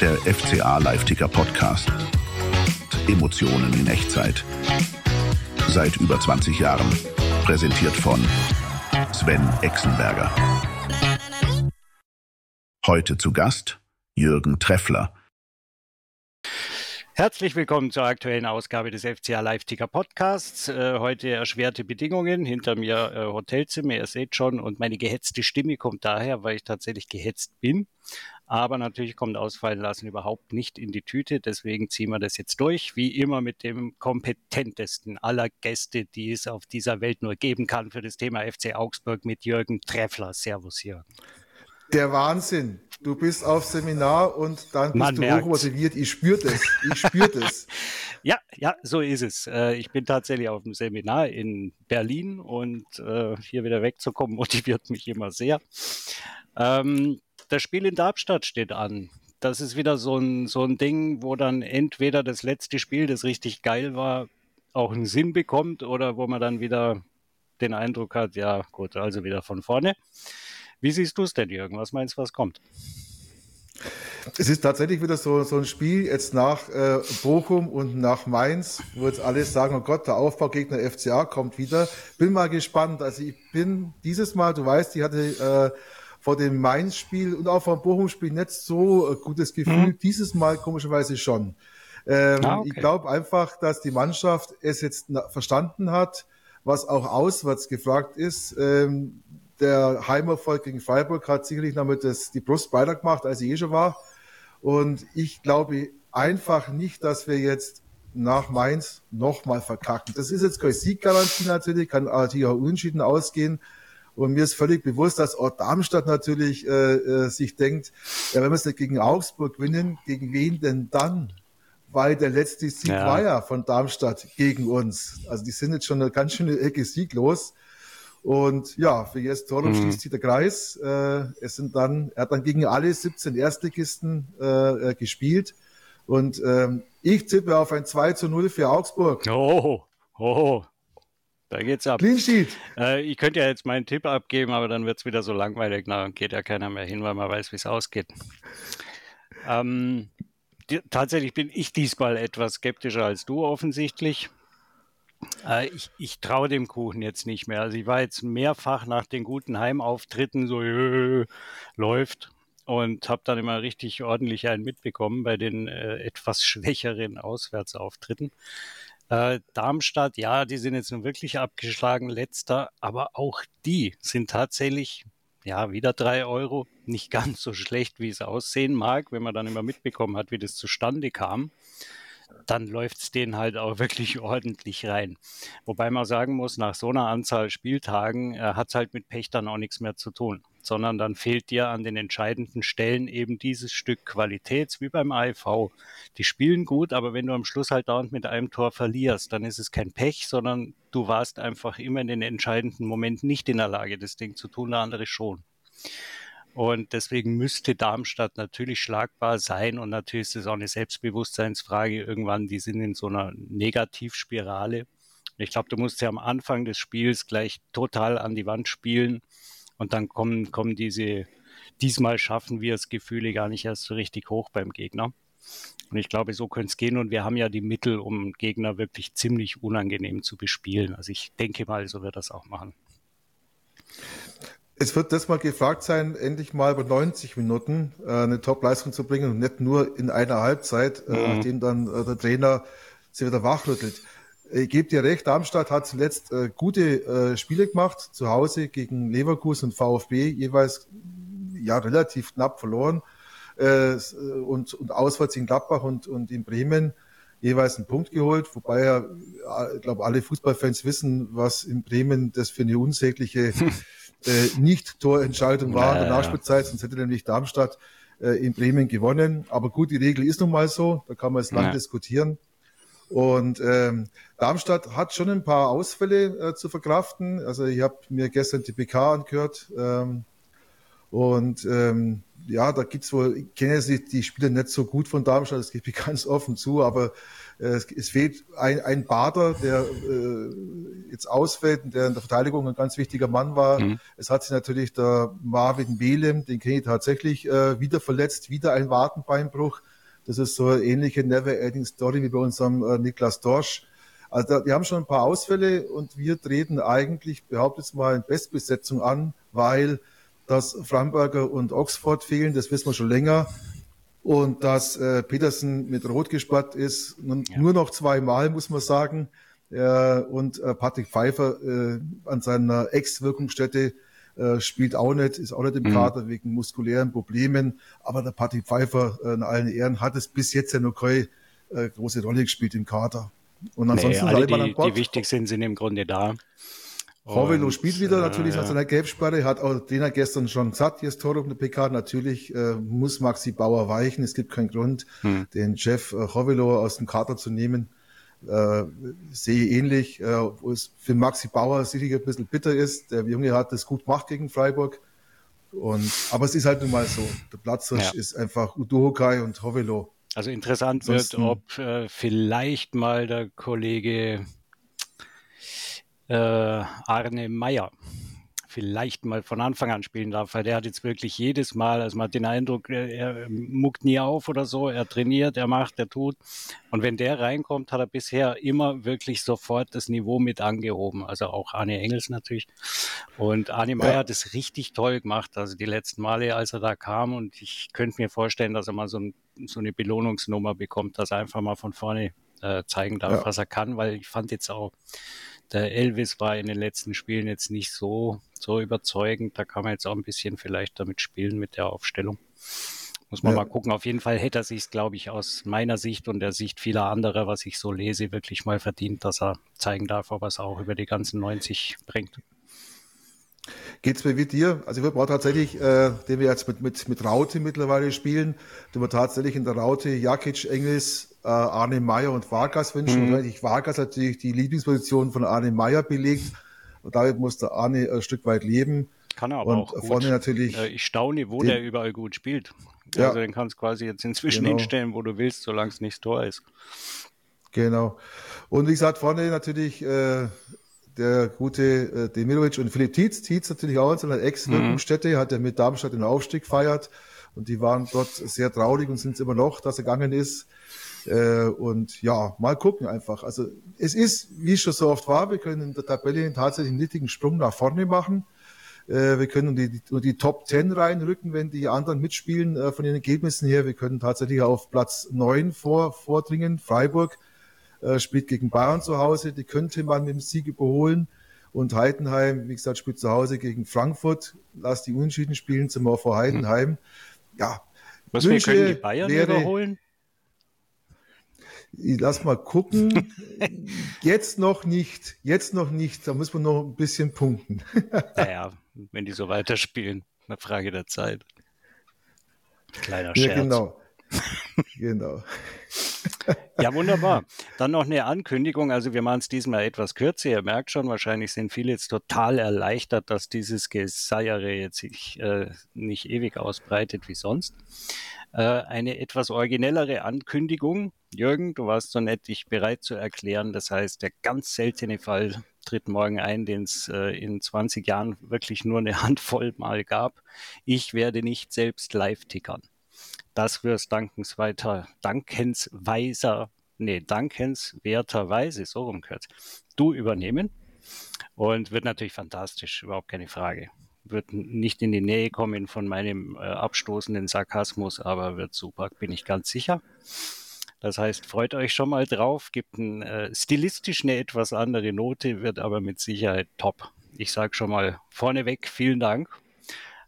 Der FCA Live-Ticker Podcast. Emotionen in Echtzeit. Seit über 20 Jahren. Präsentiert von Sven Exenberger. Heute zu Gast Jürgen Treffler. Herzlich willkommen zur aktuellen Ausgabe des FCA Live-Ticker Podcasts. Äh, heute erschwerte Bedingungen. Hinter mir äh, Hotelzimmer, ihr seht schon. Und meine gehetzte Stimme kommt daher, weil ich tatsächlich gehetzt bin. Aber natürlich kommt Ausfallen lassen überhaupt nicht in die Tüte. Deswegen ziehen wir das jetzt durch. Wie immer mit dem kompetentesten aller Gäste, die es auf dieser Welt nur geben kann für das Thema FC Augsburg mit Jürgen Treffler. Servus, Jürgen. Der Wahnsinn. Du bist auf Seminar und dann bist Man du hochmotiviert. Ich spüre das. Ich spüre das. ja, ja, so ist es. Äh, ich bin tatsächlich auf dem Seminar in Berlin und äh, hier wieder wegzukommen motiviert mich immer sehr. Ähm, das Spiel in Darmstadt steht an. Das ist wieder so ein, so ein Ding, wo dann entweder das letzte Spiel, das richtig geil war, auch einen Sinn bekommt oder wo man dann wieder den Eindruck hat, ja gut, also wieder von vorne. Wie siehst du es denn, Jürgen? Was meinst du, was kommt? Es ist tatsächlich wieder so, so ein Spiel jetzt nach äh, Bochum und nach Mainz, wo jetzt alle sagen, oh Gott, der Aufbaugegner FCA kommt wieder. Bin mal gespannt. Also ich bin dieses Mal, du weißt, ich hatte äh, vor dem Mainz-Spiel und auch vor dem Bochum-Spiel nicht so ein gutes Gefühl. Mhm. Dieses Mal komischerweise schon. Ähm, ah, okay. Ich glaube einfach, dass die Mannschaft es jetzt verstanden hat, was auch auswärts gefragt ist. Ähm, der Heimerfolg gegen Freiburg hat sicherlich damit das, die Brust breiter gemacht, als sie eh schon war. Und ich glaube einfach nicht, dass wir jetzt nach Mainz nochmal verkacken. Das ist jetzt keine Sieggarantie natürlich, kann natürlich auch unentschieden ausgehen. Und mir ist völlig bewusst, dass auch Darmstadt natürlich äh, äh, sich denkt, ja, wenn wir es nicht gegen Augsburg gewinnen, gegen wen denn dann? Weil der letzte Sieg ja. war ja von Darmstadt gegen uns. Also die sind jetzt schon eine ganz schöne Ecke sieglos. Und ja, für Jes Torum mhm. schließt sich der Kreis. Äh, es sind dann, er hat dann gegen alle 17 Erstligisten äh, äh, gespielt. Und ähm, ich tippe auf ein 2 zu 0 für Augsburg. Oh, oh, da geht's ab. Clean Sheet. Äh, ich könnte ja jetzt meinen Tipp abgeben, aber dann wird es wieder so langweilig. Na, dann geht ja keiner mehr hin, weil man weiß, wie es ausgeht. Ähm, die, tatsächlich bin ich diesmal etwas skeptischer als du offensichtlich. Äh, ich, ich traue dem Kuchen jetzt nicht mehr. Also ich war jetzt mehrfach nach den guten Heimauftritten so äh, läuft und habe dann immer richtig ordentlich einen mitbekommen bei den äh, etwas schwächeren Auswärtsauftritten. Äh, Darmstadt, ja, die sind jetzt nun wirklich abgeschlagen, letzter, aber auch die sind tatsächlich, ja, wieder drei Euro, nicht ganz so schlecht, wie es aussehen mag, wenn man dann immer mitbekommen hat, wie das zustande kam dann läuft es denen halt auch wirklich ordentlich rein. Wobei man sagen muss, nach so einer Anzahl Spieltagen äh, hat es halt mit Pech dann auch nichts mehr zu tun, sondern dann fehlt dir an den entscheidenden Stellen eben dieses Stück Qualität, wie beim AIV. Die spielen gut, aber wenn du am Schluss halt dauernd mit einem Tor verlierst, dann ist es kein Pech, sondern du warst einfach immer in den entscheidenden Momenten nicht in der Lage, das Ding zu tun, der andere schon. Und deswegen müsste Darmstadt natürlich schlagbar sein. Und natürlich ist es auch eine Selbstbewusstseinsfrage. Irgendwann, die sind in so einer Negativspirale. Ich glaube, du musst ja am Anfang des Spiels gleich total an die Wand spielen. Und dann kommen, kommen diese, diesmal schaffen wir es Gefühle gar nicht erst so richtig hoch beim Gegner. Und ich glaube, so könnte es gehen. Und wir haben ja die Mittel, um Gegner wirklich ziemlich unangenehm zu bespielen. Also ich denke mal, so wird das auch machen. Es wird das mal gefragt sein, endlich mal über 90 Minuten äh, eine Top-Leistung zu bringen und nicht nur in einer Halbzeit, äh, mhm. nachdem dann äh, der Trainer sie wieder wachrüttelt. Ich gebe dir recht, Darmstadt hat zuletzt äh, gute äh, Spiele gemacht, zu Hause gegen Leverkusen und VfB, jeweils ja relativ knapp verloren äh, und, und auswärts in Gladbach und, und in Bremen jeweils einen Punkt geholt, wobei ja, ich glaube, alle Fußballfans wissen, was in Bremen das für eine unsägliche äh, nicht Torentscheidung war in der Nachspielzeit, sonst hätte nämlich Darmstadt äh, in Bremen gewonnen. Aber gut, die Regel ist nun mal so, da kann man es lang diskutieren. Und ähm, Darmstadt hat schon ein paar Ausfälle äh, zu verkraften. Also ich habe mir gestern die PK angehört ähm, Und ähm, ja, da gibt's wohl, ich kenne jetzt die, die Spieler nicht so gut von Darmstadt, das gebe ich ganz offen zu, aber äh, es, es fehlt ein, ein Bader, der äh, jetzt ausfällt und der in der Verteidigung ein ganz wichtiger Mann war. Mhm. Es hat sich natürlich der Marvin Belem, den kenne ich tatsächlich, äh, wieder verletzt, wieder ein Wadenbeinbruch. Das ist so eine ähnliche Never-Ending Story wie bei unserem äh, Niklas Dorsch. Also da, wir haben schon ein paar Ausfälle und wir treten eigentlich, behauptet es mal, in Bestbesetzung an, weil dass Framberger und Oxford fehlen, das wissen wir schon länger. Und dass äh, Petersen mit Rot gespart ist, nun, ja. nur noch zweimal, muss man sagen. Äh, und äh, Patrick Pfeiffer äh, an seiner Ex-Wirkungsstätte äh, spielt auch nicht, ist auch nicht im mhm. Kader wegen muskulären Problemen. Aber der Patrick Pfeiffer äh, in allen Ehren hat es bis jetzt ja noch keine äh, große Rolle gespielt im Kader. Und ansonsten nee, alle die, die wichtig sind, sind im Grunde da. Rovelo spielt wieder natürlich äh, nach seiner Gelbsperre, hat auch Trainer gestern schon gesagt, jetzt Tor auf der PK, natürlich äh, muss Maxi Bauer weichen, es gibt keinen Grund, hm. den Chef äh, Rovelo aus dem Kader zu nehmen. Äh, sehe ähnlich, äh, wo es für Maxi Bauer sicherlich ein bisschen bitter ist. Der Junge hat das gut gemacht gegen Freiburg. Und, aber es ist halt nun mal so. Der Platz ja. ist einfach Udohokai und Hovelo. Also interessant Ansonsten, wird, ob äh, vielleicht mal der Kollege äh, Arne Meyer vielleicht mal von Anfang an spielen darf, weil der hat jetzt wirklich jedes Mal, also man hat den Eindruck, er muckt nie auf oder so, er trainiert, er macht, er tut. Und wenn der reinkommt, hat er bisher immer wirklich sofort das Niveau mit angehoben. Also auch Arne Engels natürlich. Und Arne Meyer ja. hat es richtig toll gemacht, also die letzten Male, als er da kam. Und ich könnte mir vorstellen, dass er mal so, ein, so eine Belohnungsnummer bekommt, dass er einfach mal von vorne äh, zeigen darf, ja. was er kann, weil ich fand jetzt auch, der Elvis war in den letzten Spielen jetzt nicht so, so überzeugend. Da kann man jetzt auch ein bisschen vielleicht damit spielen mit der Aufstellung. Muss man ja. mal gucken. Auf jeden Fall hätte er sich, glaube ich, aus meiner Sicht und der Sicht vieler anderer, was ich so lese, wirklich mal verdient, dass er zeigen darf, ob er es auch über die ganzen 90 bringt. Geht's mir wie dir? Also wir brauchen tatsächlich, äh, den wir jetzt mit, mit, mit Raute mittlerweile spielen, den wir tatsächlich in der Raute Jakic, Engels, äh, Arne Meyer und Vargas wünschen. Mhm. Und ich Vargas natürlich die Lieblingsposition von Arne Meyer belegt. Und damit muss der Arne ein Stück weit leben. Kann er aber und auch gut. vorne natürlich. Äh, ich staune, wo den, der überall gut spielt. Ja, also den kannst du quasi jetzt inzwischen genau. hinstellen, wo du willst, solange es nicht Tor ist. Genau. Und wie gesagt, vorne natürlich äh, der gute äh, Demirovic und Philipp Tietz. Tietz natürlich auch in seiner Ex-Wirkungsstätte, mhm. hat er mit Darmstadt den Aufstieg feiert und die waren dort sehr traurig und sind es immer noch, dass er gegangen ist. Äh, und ja, mal gucken einfach. Also es ist, wie schon so oft war, wir können in der Tabelle tatsächlich einen nötigen Sprung nach vorne machen. Äh, wir können die, die, die Top 10 reinrücken, wenn die anderen mitspielen äh, von den Ergebnissen her. Wir können tatsächlich auf Platz 9 vor, vordringen. Freiburg äh, spielt gegen Bayern zu Hause, die könnte man mit dem Sieg überholen. Und Heidenheim, wie gesagt, spielt zu Hause gegen Frankfurt. Lass die Unentschieden spielen, sind wir vor Heidenheim. Ja. Was wir können die Bayern wäre, überholen? Ich lass mal gucken. Jetzt noch nicht. Jetzt noch nicht. Da muss man noch ein bisschen punkten. naja, wenn die so weiterspielen. Eine Frage der Zeit. Kleiner Scherz. Ja, genau. genau. Ja, wunderbar. Dann noch eine Ankündigung. Also wir machen es diesmal etwas kürzer. Ihr merkt schon, wahrscheinlich sind viele jetzt total erleichtert, dass dieses Geseiere jetzt sich äh, nicht ewig ausbreitet wie sonst. Äh, eine etwas originellere Ankündigung. Jürgen, du warst so nett, dich bereit zu erklären. Das heißt, der ganz seltene Fall tritt morgen ein, den es äh, in 20 Jahren wirklich nur eine Handvoll Mal gab. Ich werde nicht selbst live tickern das wirst dankensweiter, dankensweiser, nee, dankenswerterweise, so rum gehört du übernehmen. Und wird natürlich fantastisch, überhaupt keine Frage. Wird nicht in die Nähe kommen von meinem äh, abstoßenden Sarkasmus, aber wird super, bin ich ganz sicher. Das heißt, freut euch schon mal drauf, gibt ein, äh, stilistisch eine etwas andere Note, wird aber mit Sicherheit top. Ich sage schon mal vorneweg vielen Dank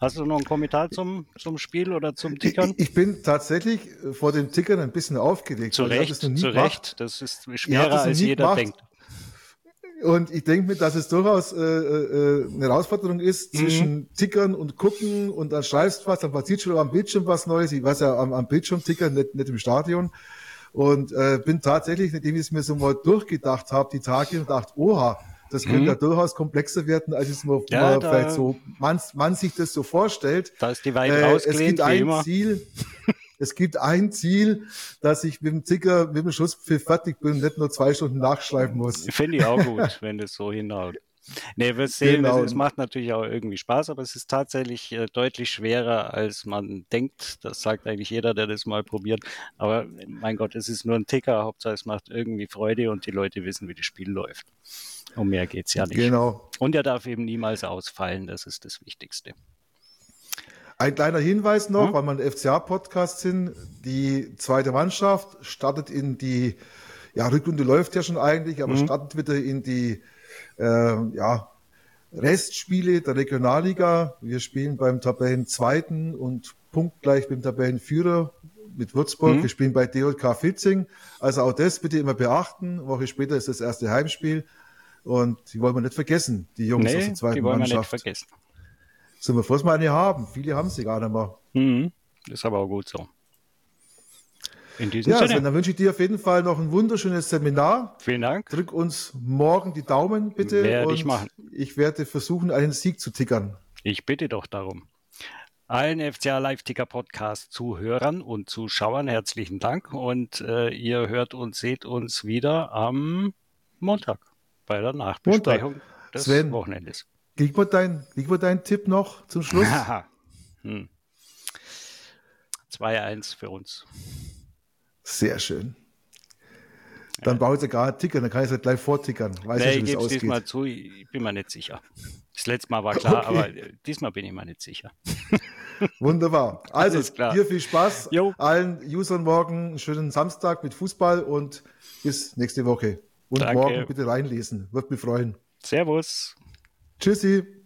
Hast du noch einen Kommentar zum, zum Spiel oder zum Tickern? Ich, ich bin tatsächlich vor dem Tickern ein bisschen aufgeregt. Zu Recht, zu gemacht. Recht. Das ist schwerer, als jeder gemacht. denkt. Und ich denke mir, dass es durchaus äh, äh, eine Herausforderung ist mhm. zwischen Tickern und Gucken und dann schreibst was, dann passiert schon am Bildschirm was Neues. Ich weiß ja am, am Bildschirm tickern, nicht, nicht im Stadion. Und äh, bin tatsächlich, nachdem ich es mir so mal durchgedacht habe, die Tage und dachte, oha, Das könnte ja durchaus komplexer werden, als es man, Ja, vielleicht so, man, man sich das so vorstellt. Da ist die weit Äh, es gibt ein immer. Ziel. Es gibt ein Ziel, dass ich mit dem Ticker, mit dem Schusspfiff fertig bin und nicht nur zwei Stunden nachschreiben muss. Finde ich auch gut, wenn das so hinhaut. Nee, wir sehen, Genau. es, es macht natürlich auch irgendwie Spaß, aber es ist tatsächlich äh, deutlich schwerer, als man denkt. Das sagt eigentlich jeder, der das mal probiert. Aber mein Gott, es ist nur ein Ticker. Hauptsache, es macht irgendwie Freude und die Leute wissen, wie das Spiel läuft. Um mehr geht's ja nicht. Genau. Und er darf eben niemals ausfallen. Das ist das Wichtigste. Ein kleiner Hinweis noch, Hm? weil wir ein FCA-Podcast sind. Die zweite Mannschaft startet in die, ja, Rückrunde läuft ja schon eigentlich, Hm? aber startet wieder in die, äh, ja, Restspiele der Regionalliga. Wir spielen beim Tabellenzweiten und punktgleich beim Tabellenführer mit Würzburg. Mhm. Wir spielen bei DJK Fitzing. Also auch das bitte immer beachten. Eine Woche später ist das erste Heimspiel. Und die wollen wir nicht vergessen, die Jungs aus Nee, der zweiten die wollen wir nicht vergessen. Sind wir froh, dass wir eine haben. Viele haben sie gar nicht mehr. Mhm. Ist aber auch gut so. In diesem Ja, Sinne, dann wünsche ich dir auf jeden Fall noch ein wunderschönes Seminar. vielen Dank. Drück uns morgen die Daumen, bitte. Werde ich machen. Ich werde versuchen, einen Sieg zu tickern. Ich bitte doch darum. Allen FCA Live-Ticker Podcast Zuhörern und Zuschauern herzlichen Dank und äh, ihr hört und seht uns wieder am Montag bei der Nachbesprechung des Sven. Wochenendes. Krieg mal dein, deinen Tipp noch zum Schluss. Hm. 2-1 für uns. Sehr schön. Dann brauche ich ja gar nicht tickern, dann kann ich es halt gleich vortickern. Weiß Nee, ja ich gebe es diesmal zu, ich bin mir nicht sicher. Das letzte Mal war klar, Okay. aber diesmal bin ich mir nicht sicher. Wunderbar. Also, dir viel Spaß. Jo. Allen Usern morgen einen schönen Samstag mit Fußball und bis nächste Woche. Und Danke. morgen bitte reinlesen. Wird mich freuen. Servus. Tschüssi.